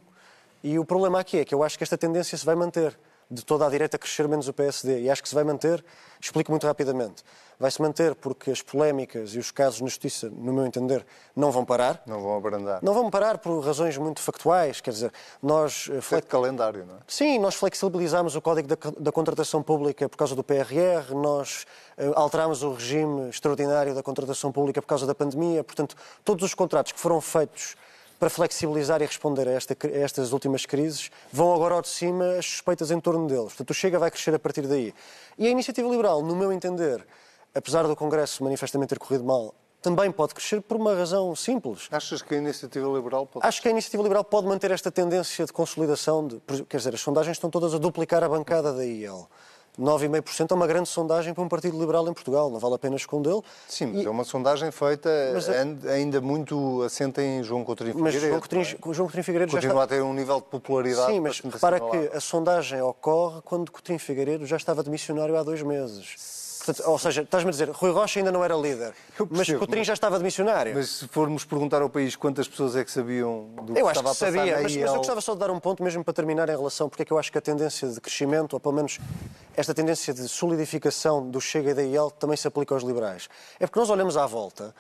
E o problema aqui é que eu acho que esta tendência se vai manter, de toda a direita crescer menos o PSD. E acho que se vai manter, explico muito rapidamente vai-se manter porque as polémicas e os casos na Justiça, no meu entender, não vão parar. Não vão abrandar. Não vão parar por razões muito factuais, quer dizer, nós... Eh, Fle... calendário, não é? Sim, nós flexibilizámos o Código da, da Contratação Pública por causa do PRR, nós uh, alterámos o regime extraordinário da contratação pública por causa da pandemia, portanto, todos os contratos que foram feitos para flexibilizar e responder a, esta, a, estas últimas crises, vão agora ao de cima as suspeitas em torno deles. Portanto, o Chega vai crescer a partir daí. E a iniciativa liberal, no meu entender, apesar do Congresso manifestamente ter corrido mal, também pode crescer por uma razão simples. Achas que a iniciativa liberal pode. Acho que a iniciativa liberal pode manter esta tendência de consolidação. De, quer dizer, as sondagens estão todas a duplicar a bancada da IEL. 9,5% é uma grande sondagem para um partido liberal em Portugal, não vale a pena escondê-lo. Sim, mas e... é uma sondagem feita mas, ainda muito assente em João Coutinho Figueiredo. Mas João Coutinho, é? João Coutinho Figueiredo Continua já está... a ter um nível de popularidade Sim, mas repara que a sondagem ocorre quando Coutinho Figueiredo já estava de missionário há dois meses. Ou seja, estás-me a dizer, Rui Rocha ainda não era líder, mas Coutrinho já estava de missionário. Mas se formos perguntar ao país quantas pessoas é que sabiam do que eu estava acho que a passar sabia, mas, mas eu gostava só de dar um ponto mesmo para terminar em relação, porque é que eu acho que a tendência de crescimento, ou pelo menos esta tendência de solidificação do Chega e da IEL também se aplica aos liberais. É porque nós olhamos à volta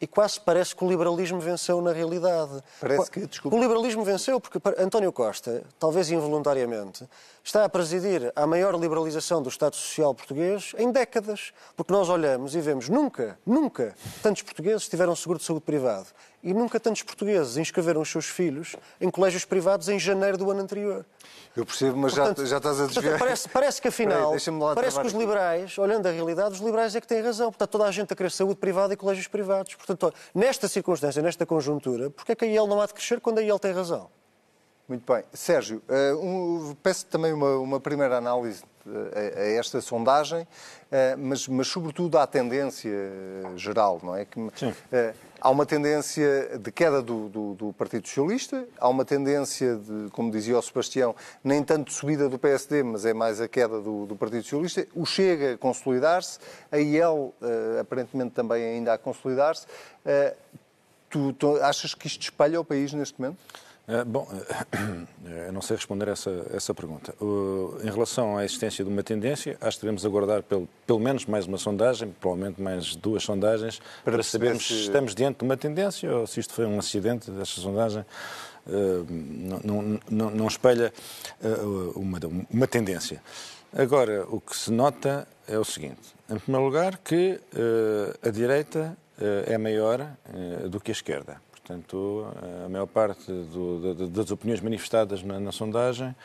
e quase parece que o liberalismo venceu na realidade. Parece que, desculpa. O liberalismo venceu porque António Costa, talvez involuntariamente, está a presidir a maior liberalização do Estado Social português em décadas. Porque nós olhamos e vemos nunca, nunca tantos portugueses tiveram seguro de saúde privado e nunca tantos portugueses inscreveram os seus filhos em colégios privados em janeiro do ano anterior. Eu percebo, mas portanto, já, já estás a desviar. Parece, parece que afinal, Peraí, parece que os liberais, olhando a realidade, os liberais é que têm razão. Portanto, toda a gente a querer saúde privada e colégios privados. Portanto, nesta circunstância, nesta conjuntura, porque é que a IEL não há de crescer quando a IEL tem razão? Muito bem. Sérgio, uh, um, peço também uma, uma primeira análise eh, a, a esta sondagem, uh, mas, mas sobretudo à tendência geral, não é? Que, uh, há uma tendência de queda do, do, do, Partido Socialista, há uma tendência de, como dizia o Sebastião, nem tanto subida do PSD, mas é mais a queda do, do Partido Socialista. O Chega a consolidar-se, a IEL aparentemente também ainda a consolidar-se. Tu, tu achas que isto espalha o país neste momento? Uh, bom, uh, eu não sei responder essa, essa pergunta. Uh, em relação à existência de uma tendência, acho que devemos aguardar pelo, pelo menos mais uma sondagem, provavelmente mais duas sondagens, para, para sabermos se... se estamos diante de uma tendência ou se isto foi um acidente desta sondagem. Não, não, não, não, espelha uma, uma tendência. Agora, o que se nota é o seguinte: em primeiro lugar, que a direita é maior do que a esquerda. Portanto, a maior parte do, das opiniões manifestadas na, na sondagem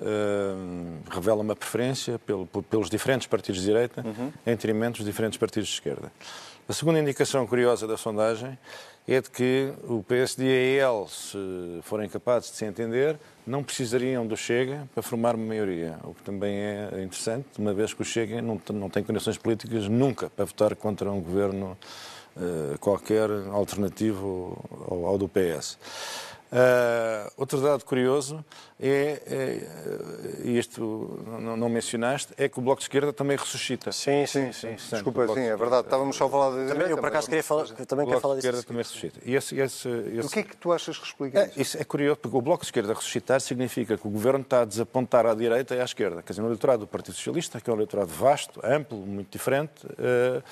uh, revela uma preferência pelo, pelos diferentes partidos de direita uhum. em detrimento dos diferentes partidos de esquerda. A segunda indicação curiosa da sondagem é de que o PSD e a EL, se forem capazes de se entender, não precisariam do Chega para formar uma maioria, o que também é interessante, uma vez que o Chega não, não tem condições políticas nunca para votar contra um governo eh, qualquer alternativo ao, ao do PS. Uh, eh, outro dado curioso é, é e isto não, não, mencionaste, é que o Bloco de Esquerda também ressuscita. Sim, sim, sim. sim. Desculpa, sim, é verdade. Estávamos só a falar de também, Eu, por acaso, queria falar, também quero falar disso. O Bloco de Esquerda também ressuscita. E esse, esse, esse... O que é que tu achas que explica é, isso? É curioso, porque o Bloco de Esquerda ressuscitar significa que o Governo está a desapontar à direita e à esquerda. Quer dizer, no eleitorado do Partido Socialista, que é um eleitorado vasto, amplo, muito diferente, uh,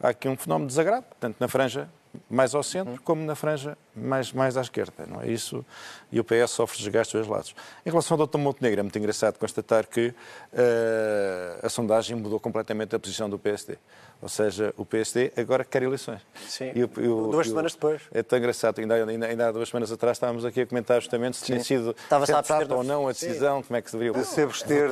há aqui um fenómeno de desagrado, tanto na franja mais ao centro como na franja mais, mais à esquerda. Não é isso? E o PS sofre desgastes dos dois lados. Em relação ao Dr. Montenegro, é muito engraçado constatar que uh, a sondagem mudou completamente a posição do PSD. Ou seja, o PSD agora quer eleições. Sim, e o, o, duas semanas depois. É tão engraçado, ainda, ainda, ainda, há duas semanas atrás estávamos aqui a comentar justamente se tinha sido sensata ou não a decisão, Sim. como é que se deveria... De se abster.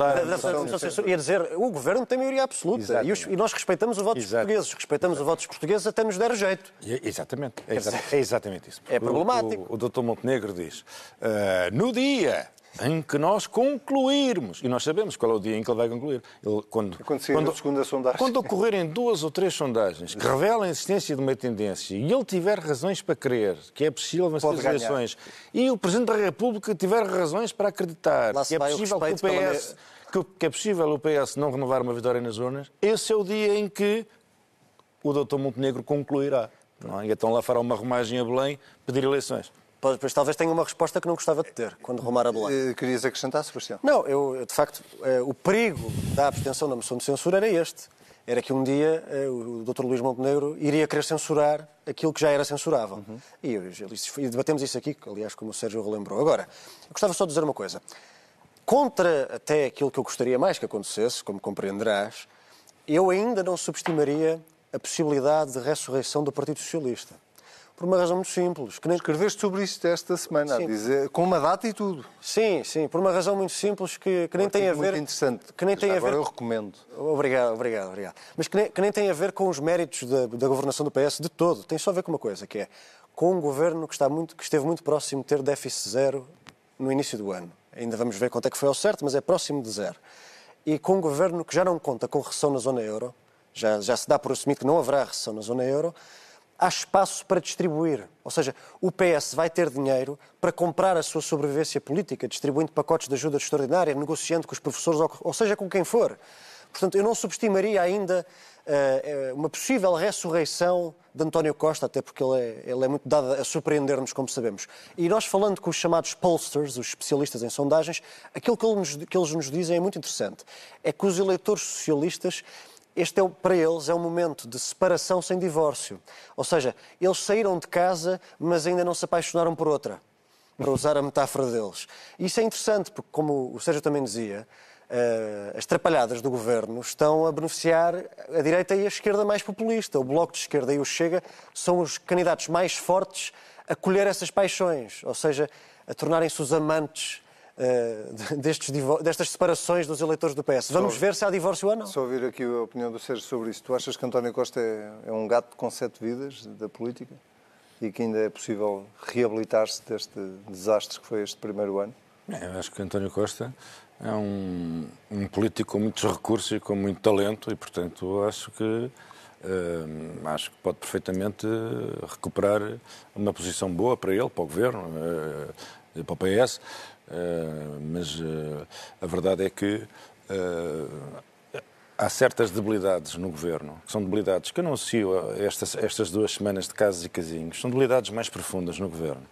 Ia dizer, o Governo tem maioria absoluta e, os, e, nós respeitamos o voto dos portugueses, respeitamos o voto dos portugueses até nos der jeito. E, Exatamente. É, exa é exatamente isso. É problemático. O, o, o Dr. Montenegro diz: uh, no dia em que nós concluirmos, e nós sabemos qual é o dia em que ele vai concluir. Ele, quando, quando, segunda sondagem. quando ocorrerem duas ou três sondagens que revelam a existência de uma tendência e ele tiver razões para crer que é possível vencer as eleições e o Presidente da República tiver razões para acreditar que é possível que o PS. Que é possível o PS não renovar uma vitória nas urnas, esse é o dia em que o Dr. Montenegro concluirá. É? E então lá fará uma romagem a Belém pedir eleições. Pois talvez tenha uma resposta que não gostava de ter quando rumar a Belém. Eh, querias acrescentar, Sebastião? Não, eu, de facto, eh, o perigo da abstenção da moção de censura era este. Era que um dia eh, o Dr. Luís Montenegro iria querer censurar aquilo que já era censurável. Uhum. E, e debatemos isso aqui, aliás, como o Sérgio relembrou. Agora, eu gostava só de dizer uma coisa. Contra até aquilo que eu gostaria mais que acontecesse, como compreenderás, eu ainda não subestimaria a possibilidade de ressurreição do Partido Socialista. Por uma razão muito simples. Que nem... Escreveste sobre isto esta semana, a dizer, com uma data e tudo. Sim, sim, por uma razão muito simples que, que nem tem a ver. Muito interessante. Que nem tem a ver... eu recomendo. Obrigado, obrigado, obrigado. Mas que nem, que nem tem a ver com os méritos da, da governação do PS de todo. Tem só a ver com uma coisa, que é com um governo que, está muito, que esteve muito próximo de ter déficit zero no início do ano. Ainda vamos ver quanto é que foi ao certo, mas é próximo de zero. E com um governo que já não conta com recessão na zona euro, já, já se dá por assumido que não haverá recessão na zona euro, há espaço para distribuir. Ou seja, o PS vai ter dinheiro para comprar a sua sobrevivência política, distribuindo pacotes de ajuda extraordinária, negociando com os professores, ou seja, com quem for. Portanto, eu não subestimaria ainda uh, uma possível ressurreição de António Costa, até porque ele é, ele é muito dado a surpreender-nos, como sabemos. E nós, falando com os chamados pollsters, os especialistas em sondagens, aquilo que eles, que eles nos dizem é muito interessante. É que os eleitores socialistas este é, para eles é um momento de separação sem divórcio. Ou seja, eles saíram de casa, mas ainda não se apaixonaram por outra, para usar a metáfora deles. E isso é interessante, porque, como o Sérgio também dizia, uh, as trapalhadas do governo estão a beneficiar a direita e a esquerda mais populista. O Bloco de Esquerda e o Chega são os candidatos mais fortes a colher essas paixões, ou seja, a tornarem-se os amantes uh, destes, destas separações dos eleitores do PS. Vamos só, ver se há divórcio ou não. Só ouvir aqui a opinião do Sérgio sobre isso. Tu achas que António Costa é, é um gato com sete vidas da política? E que ainda é possível reabilitar-se deste desastre que foi este primeiro ano? É, eu acho que António Costa é um, um, político com muitos recursos e com muito talento e, portanto, acho que uh, acho que pode perfeitamente recuperar uma posição boa para ele, para o governo, uh, para o PS. Eh, mas uh, a verdade é que uh, há certas debilidades no governo, que são debilidades que eu não associo a estas, estas duas semanas de casos e casinhos, são debilidades mais profundas no governo.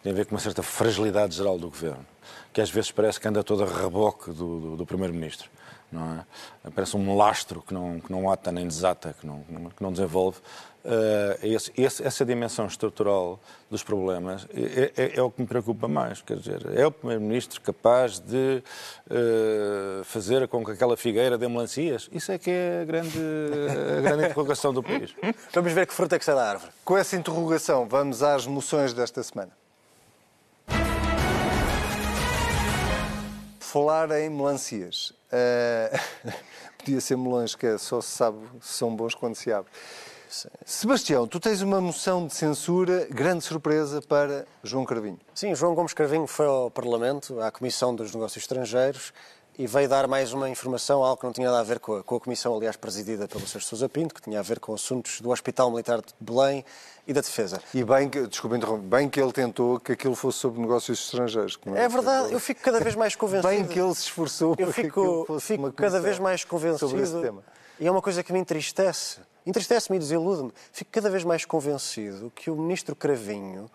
Tem a ver com uma certa fragilidade geral do governo, que às vezes parece que anda toda a reboque do, do, do Primeiro-Ministro. Não é? Parece um lastro que não, que não ata nem desata, que não, que não desenvolve. Uh, esse, esse, essa dimensão estrutural dos problemas é, é, é, o que me preocupa mais. Quer dizer, é o Primeiro-Ministro capaz de uh, fazer com que aquela figueira dê melancias? Isso é que é a grande, a grande interrogação do país. Vamos ver que fruta é que sai da árvore. Com essa interrogação, vamos às moções desta semana. Falar em melancias. Uh, podia ser melões, que é, só se sabe se são bons quando se abre. Sebastião, tu tens uma moção de censura, grande surpresa para João Carvinho. Sim, João Gomes Carvinho foi ao Parlamento, à Comissão dos Negócios Estrangeiros, e veio dar mais uma informação, algo que não tinha nada a ver com a, com a comissão, aliás, presidida pelo Sr. Sousa Pinto, que tinha a ver com assuntos do Hospital Militar de Belém e da Defesa. E bem que, desculpa interromper, bem que ele tentou que aquilo fosse sobre negócios estrangeiros. É, é, verdade, eu fico cada vez mais convencido. bem que ele se esforçou eu fico, que fico cada vez mais convencido. Sobre esse tema. E é uma coisa que me entristece. Entristece-me e desilude-me. Fico cada vez mais convencido que o ministro Cravinho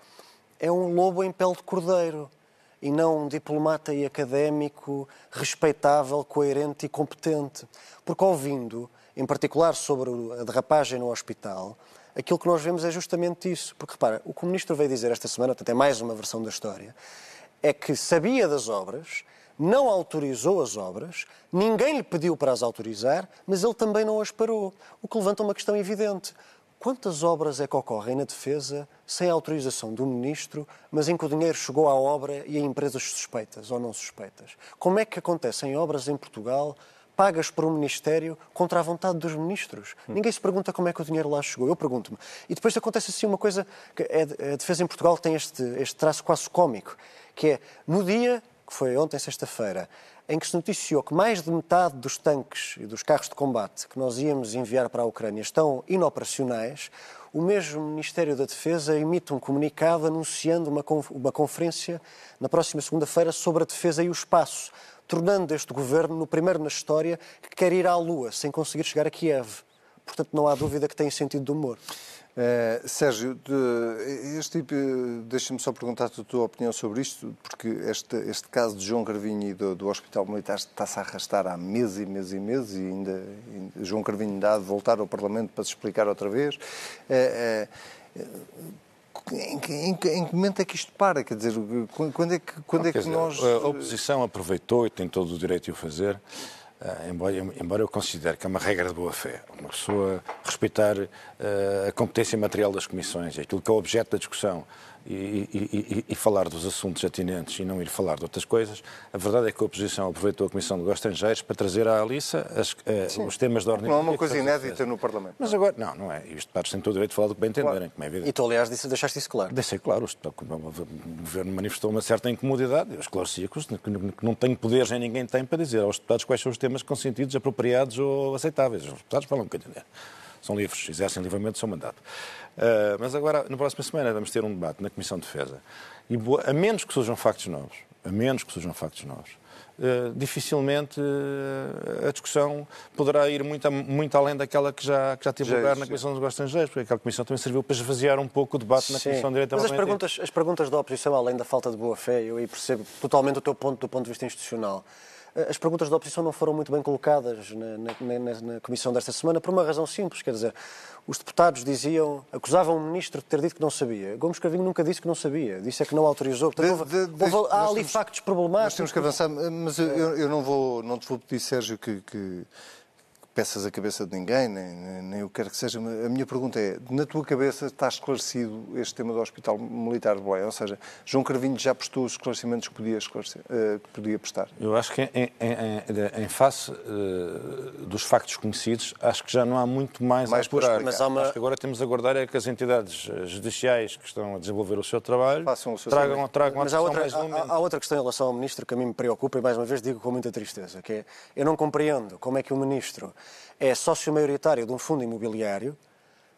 é um lobo em pele de cordeiro e não um diplomata e académico respeitável, coerente e competente. Porque ouvindo, em particular sobre a derrapagem no hospital, aquilo que nós vemos é justamente isso. Porque repara, o que o ministro veio dizer esta semana, portanto é mais uma versão da história, é que sabia das obras, não autorizou as obras, ninguém lhe pediu para as autorizar, mas ele também não as parou. O que levanta uma questão evidente. Quantas obras é que ocorrem na defesa sem autorização do ministro, mas em que o dinheiro chegou à obra e a empresas suspeitas ou não suspeitas? Como é que acontecem obras em Portugal pagas por um ministério contra a vontade dos ministros. Ninguém se pergunta como é que o dinheiro lá chegou. Eu pergunto-me. E depois acontece assim uma coisa, que é, a defesa em Portugal tem este, este traço quase cómico, que é, no dia, que foi ontem, sexta-feira, em que se noticiou que mais de metade dos tanques e dos carros de combate que nós íamos enviar para a Ucrânia estão inoperacionais, o mesmo Ministério da Defesa emite um comunicado anunciando uma, uma conferência na próxima segunda-feira sobre a defesa e o espaço, tornando este governo no primeiro na história que quer ir à Lua sem conseguir chegar a Kiev. Portanto, não há dúvida que tem sentido de humor. Uh, Sérgio, de, este tipo, deixa-me só perguntar-te a tua opinião sobre isto, porque este, este caso de João Carvinho e do, do Hospital Militar está-se a arrastar há meses e meses e meses e ainda, ainda João Carvinho ainda há de voltar ao Parlamento para se explicar outra vez. Uh, uh, em, em, em, que momento é que isto para? Quer dizer, quando é que, quando Não, é que dizer, nós. A oposição aproveitou e tem todo o direito de o fazer embora, embora, eu considere que é uma regra de boa-fé, uma pessoa respeitar uh, a competência material das comissões, aquilo que é o objeto da discussão, e, e, e, falar dos assuntos atinentes e não ir falar de outras coisas, a verdade é que a oposição aproveitou a Comissão de Negócios Estrangeiros para trazer à Aliça as, uh, os temas da ordem Não é uma coisa inédita no Parlamento. Mas agora, não, não é. E os deputados têm todo o direito de falar do que bem entenderem, claro. como é evidente. E tu, aliás, disse, deixaste isso claro. Deixei claro. O governo manifestou uma certa incomodidade. Eu esclareci que não tenho poderes, nem ninguém tem para dizer aos deputados quais são os temas consentidos, apropriados ou aceitáveis. Os deputados falam o que entender. São livres, exercem livremente o seu mandato. Uh, mas agora, na próxima semana, vamos ter um debate na Comissão de Defesa. E a menos que surjam factos novos, a menos que surjam factos novos, uh, dificilmente uh, a discussão poderá ir muito, muito além daquela que já, que já teve já lugar na Comissão dos Negócios Estrangeiros, porque aquela Comissão também serviu para esvaziar um pouco o debate Sim. na Comissão de Direito Mas as perguntas, as perguntas da oposição, além da falta de boa-fé, eu aí percebo totalmente o teu ponto do ponto de vista institucional as perguntas da oposição não foram muito bem colocadas na, na, na, na, comissão desta semana por uma razão simples, quer dizer, os deputados diziam, acusavam o ministro de ter dito que não sabia. Gomes Carvinho nunca disse que não sabia, disse é que não autorizou. Portanto, de, de, houve, há ali temos, factos problemáticos. Nós temos que avançar, mas eu, eu não, vou, não te vou pedir, Sérgio, que, que peças a cabeça de ninguém, nem, nem, nem eu quero que seja. A minha pergunta é: na tua cabeça está esclarecido este tema do Hospital Militar de Belém? Ou seja, João Carvinho já prestou os esclarecimentos que podia, esclarecer, uh, que podia prestar? Eu acho que, em, em, em face uh, dos factos conhecidos, acho que já não há muito mais, mais a apurar. Mas há uma... Acho que agora temos a aguardar é que as entidades eh, judiciais que estão a desenvolver o seu trabalho Façam o seu tragam, tragam Mas há outra, mais há, há outra questão em relação ao Ministro que a mim me preocupa e, mais uma vez, digo com muita tristeza, que é, eu não compreendo como é que o Ministro é sócio maioritário de um fundo imobiliário,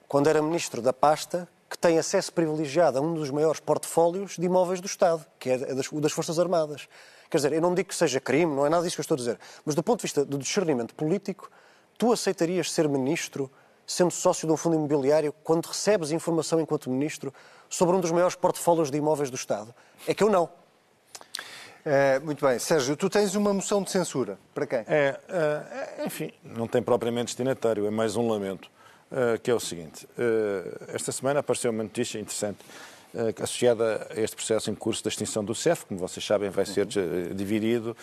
quando era ministro da pasta, que tem acesso privilegiado a um dos maiores portfólios de imóveis do Estado, que é das, das Forças Armadas. Quer dizer, eu não digo que seja crime, não é nada disso que eu estou a dizer, mas do ponto de vista do discernimento político, tu aceitarias ser ministro sendo sócio de um fundo imobiliário quando recebes informação enquanto ministro sobre um dos maiores portfólios de imóveis do Estado? É que eu não. É, muito bem. Sérgio, tu tens uma moção de censura. Para quem? É, é enfim, não tem propriamente destinatário, é mais um lamento, é, que é o seguinte. Esta semana apareceu uma notícia interessante associada a este processo em curso da extinção do CEF, como vocês sabem, vai ser dividido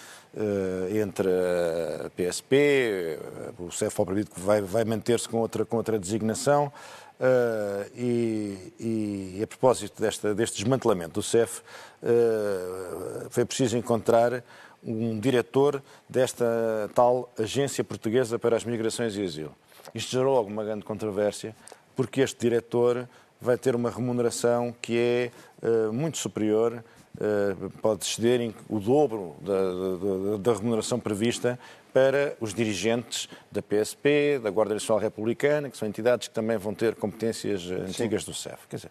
entre a PSP, o CEF, obviamente, vai, vai manter-se com outra, com outra designação, Uh, e, e, a propósito desta, deste desmantelamento do CEF, uh, foi preciso encontrar um diretor desta tal Agência Portuguesa para as Migrações e Asilo. Isto gerou alguma grande controvérsia, porque este diretor vai ter uma remuneração que é uh, muito superior pode exceder o dobro da, da, da, remuneração prevista para os dirigentes da PSP, da Guarda Nacional Republicana, que são entidades que também vão ter competências eh, antigas do CEF. Quer dizer,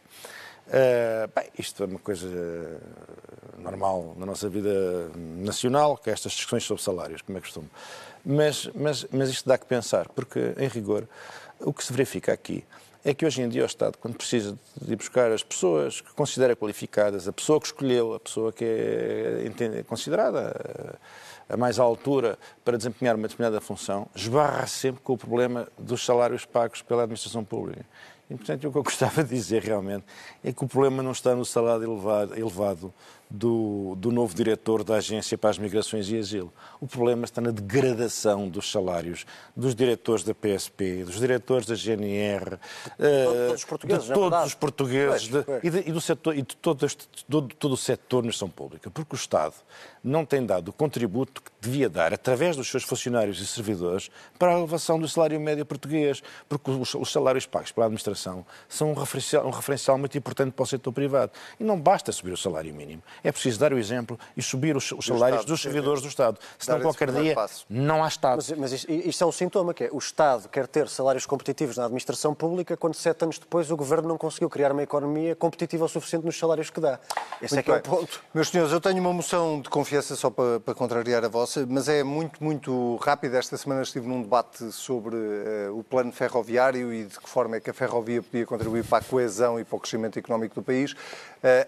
uh, bem, isto é uma coisa normal na nossa vida nacional, que é estas discussões sobre salários, como é costume. Mas, mas, mas isto dá que pensar, porque, em rigor, o que se verifica aqui é que hoje em dia o Estado, quando precisa de buscar as pessoas que considera qualificadas, a pessoa que escolheu, a pessoa que é considerada a mais altura para desempenhar uma determinada função, esbarra sempre com o problema dos salários pagos pela administração pública. E, portanto, o que eu gostava de dizer realmente é que o problema não está no salário elevado, elevado do, do, novo diretor da Agência para as Migrações e Asilo. O problema está na degradação dos salários dos diretores da PSP, dos diretores da GNR, de todos os portugueses, de todos os portugueses pois, pois. De, e, de, e, do setor, e de todo, este, todo, todo o setor na gestão pública, porque o Estado não tem dado o contributo que devia dar, através dos seus funcionários e servidores, para a elevação do salário médio português, porque os, os salários pagos pela administração são um referencial, um referencial, muito importante para o setor privado. E não basta subir o salário mínimo, é preciso dar o exemplo e subir os, os salários Estado, dos servidores do Estado. Senão qualquer dia passo. não há Estado. Mas, mas isto, isto, é um sintoma, que é o Estado quer ter salários competitivos na administração pública quando sete anos depois o Governo não conseguiu criar uma economia competitiva o suficiente nos salários que dá. Esse muito é que bem. é o ponto. Meus senhores, eu tenho uma moção de confiança só para, para contrariar a vossa, mas é muito, muito rápida. Esta semana estive num debate sobre uh, o plano ferroviário e de que forma é que a ferrovia podia contribuir para a coesão e para o crescimento económico do país, uh,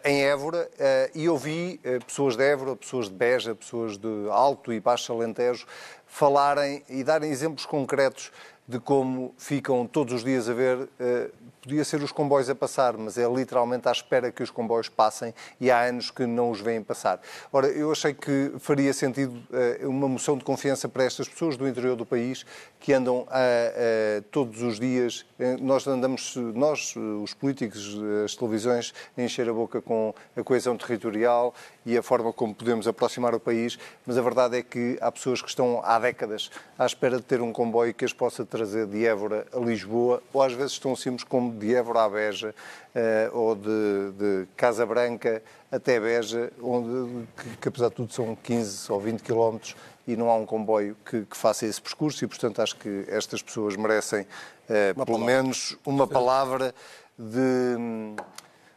em Évora, uh, e ouvi pessoas de Évora, pessoas de Beja, pessoas de Alto e Baixo Alentejo falarem e darem exemplos concretos de como ficam todos os dias a ver podia ser os comboios a passar, mas é literalmente à espera que os comboios passem e há anos que não os veem passar. Ora, eu achei que faria sentido uh, uma moção de confiança para estas pessoas do interior do país que andam uh, todos os dias. Nós andamos, nós, os políticos, as televisões, a encher a boca com a coesão territorial e a forma como podemos aproximar o país, mas a verdade é que há pessoas que estão há décadas à espera de ter um comboio que as possa trazer de Évora a Lisboa, ou às vezes estão simples como de Évora à Beja uh, ou de, de, Casa Branca até Beja, onde, que, que, apesar de tudo são 15 ou 20 quilómetros e não há um comboio que, que, faça esse percurso e, portanto, acho que estas pessoas merecem uh, pelo menos uma palavra de,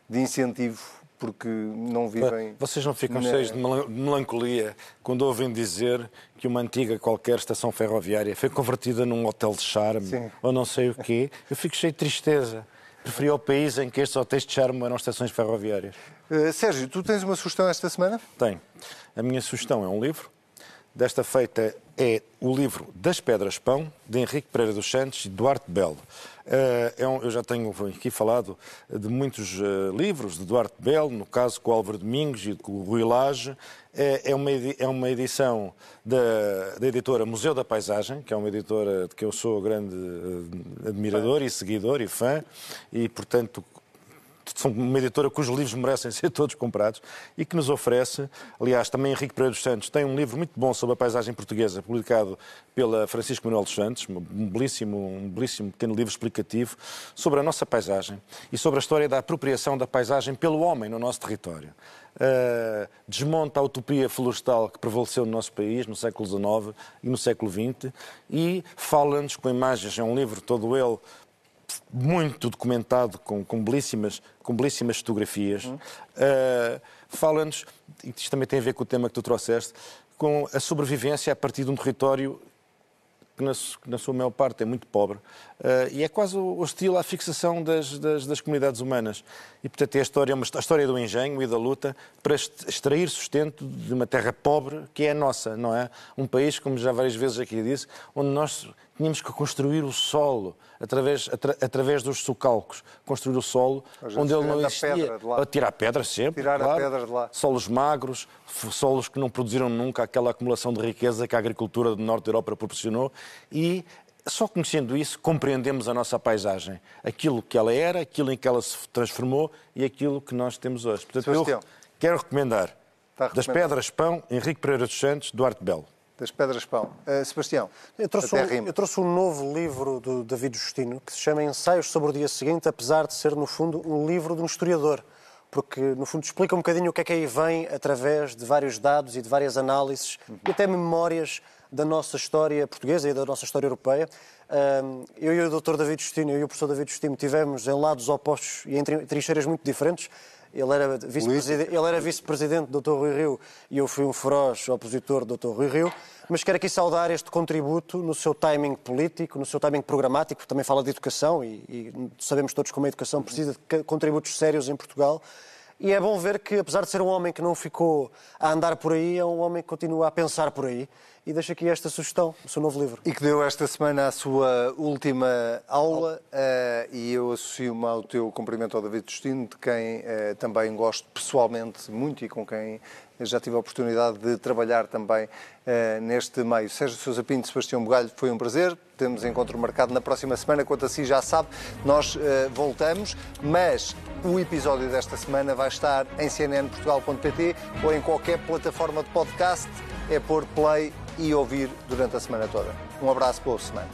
de incentivo porque não vivem. Vocês não ficam na... cheios de melancolia quando ouvem dizer que uma antiga qualquer estação ferroviária foi convertida num hotel de charme Sim. ou não sei o quê? Eu fico cheio de tristeza. Preferia o país em que estes hotéis de charme eram estações ferroviárias. Uh, Sérgio, tu tens uma sugestão esta semana? Tenho. A minha sugestão é um livro. Desta feita é o livro Das Pedras Pão, de Henrique Pereira dos Santos e Duarte Belo. Eh, é eu já tenho aqui falado de muitos uh, livros de Duarte Belo, no caso com o Álvaro Domingos e com o Rui Lage. É, é, uma, é uma edição da, da, editora Museu da Paisagem, que é uma editora de que eu sou grande admirador e seguidor e fã, e, portanto, uma editora cujos livros merecem ser todos comprados e que nos oferece, aliás, também Henrique Pereira dos Santos tem um livro muito bom sobre a paisagem portuguesa, publicado pela Francisco Manuel dos Santos, um belíssimo, um belíssimo pequeno livro explicativo sobre a nossa paisagem e sobre a história da apropriação da paisagem pelo homem no nosso território. Uh, desmonta a utopia florestal que prevaleceu no nosso país no século XIX e no século XX e fala-nos com imagens, é um livro todo ele muito documentado, com, com, belíssimas, com belíssimas fotografias. Uhum. Uh, Fala-nos, e isto também tem a ver com o tema que tu trouxeste, com a sobrevivência a partir de um território que na, que na sua maior parte é muito pobre, uh, e é quase hostil à fixação das, das, das, comunidades humanas. E, portanto, é a história, uma, a história do engenho e da luta para extrair sustento de uma terra pobre que é a nossa, não é? Um país, como já várias vezes aqui disse, onde nós tínhamos que construir o solo através, atra, através dos socalcos, construir o solo onde ele não existia. Pedra de lá. Tirar pedra sempre, Tirar claro. a pedra de lá. Solos magros, solos que não produziram nunca aquela acumulação de riqueza que a agricultura do norte da Europa proporcionou e só conhecendo isso compreendemos a nossa paisagem, aquilo que ela era, aquilo em que ela se transformou e aquilo que nós temos hoje. Portanto, eu quero recomendar Das Pedras Pão, Henrique Pereira dos Santos, Duarte Belo das Pedras Pão. Uh, Sebastião, eu trouxe, um, eu trouxe um novo livro do David Justino que se chama Ensaios sobre o Dia Seguinte, apesar de ser, no fundo, um livro de um historiador. Porque, no fundo, explica um bocadinho o que é que aí vem através de vários dados e de várias análises uhum. e até memórias da nossa história portuguesa e da nossa história europeia. Eu e o Dr. David Justino, eu e o professor David Justino, tivemos em lados opostos e em trincheiras muito diferentes. Ele era vice-presidente, vice-presidente do Dr. Rui Rio e eu fui um feroz opositor do Dr. Rui Rio. Mas quero aqui saudar este contributo no seu timing político, no seu timing programático, também fala de educação e, e sabemos todos como a educação precisa de contributos sérios em Portugal. E é bom ver que, apesar de ser um homem que não ficou a andar por aí, é um homem que continua a pensar por aí e deixo aqui esta sugestão do seu novo livro. E que deu esta semana a sua última aula uh, e eu associo-me ao teu cumprimento ao David Destino, de quem uh, também gosto pessoalmente muito e com quem Eu já tive a oportunidade de trabalhar também uh, neste meio. Sérgio Sousa Pinto, Sebastião Bugalho, foi um prazer. Temos encontro marcado na próxima semana. Quanto assim já sabe, nós uh, voltamos, mas o episódio desta semana vai estar em cnnportugal.pt ou em qualquer plataforma de podcast. É pôr play e ouvir durante a semana toda. Um abraço, boa semana.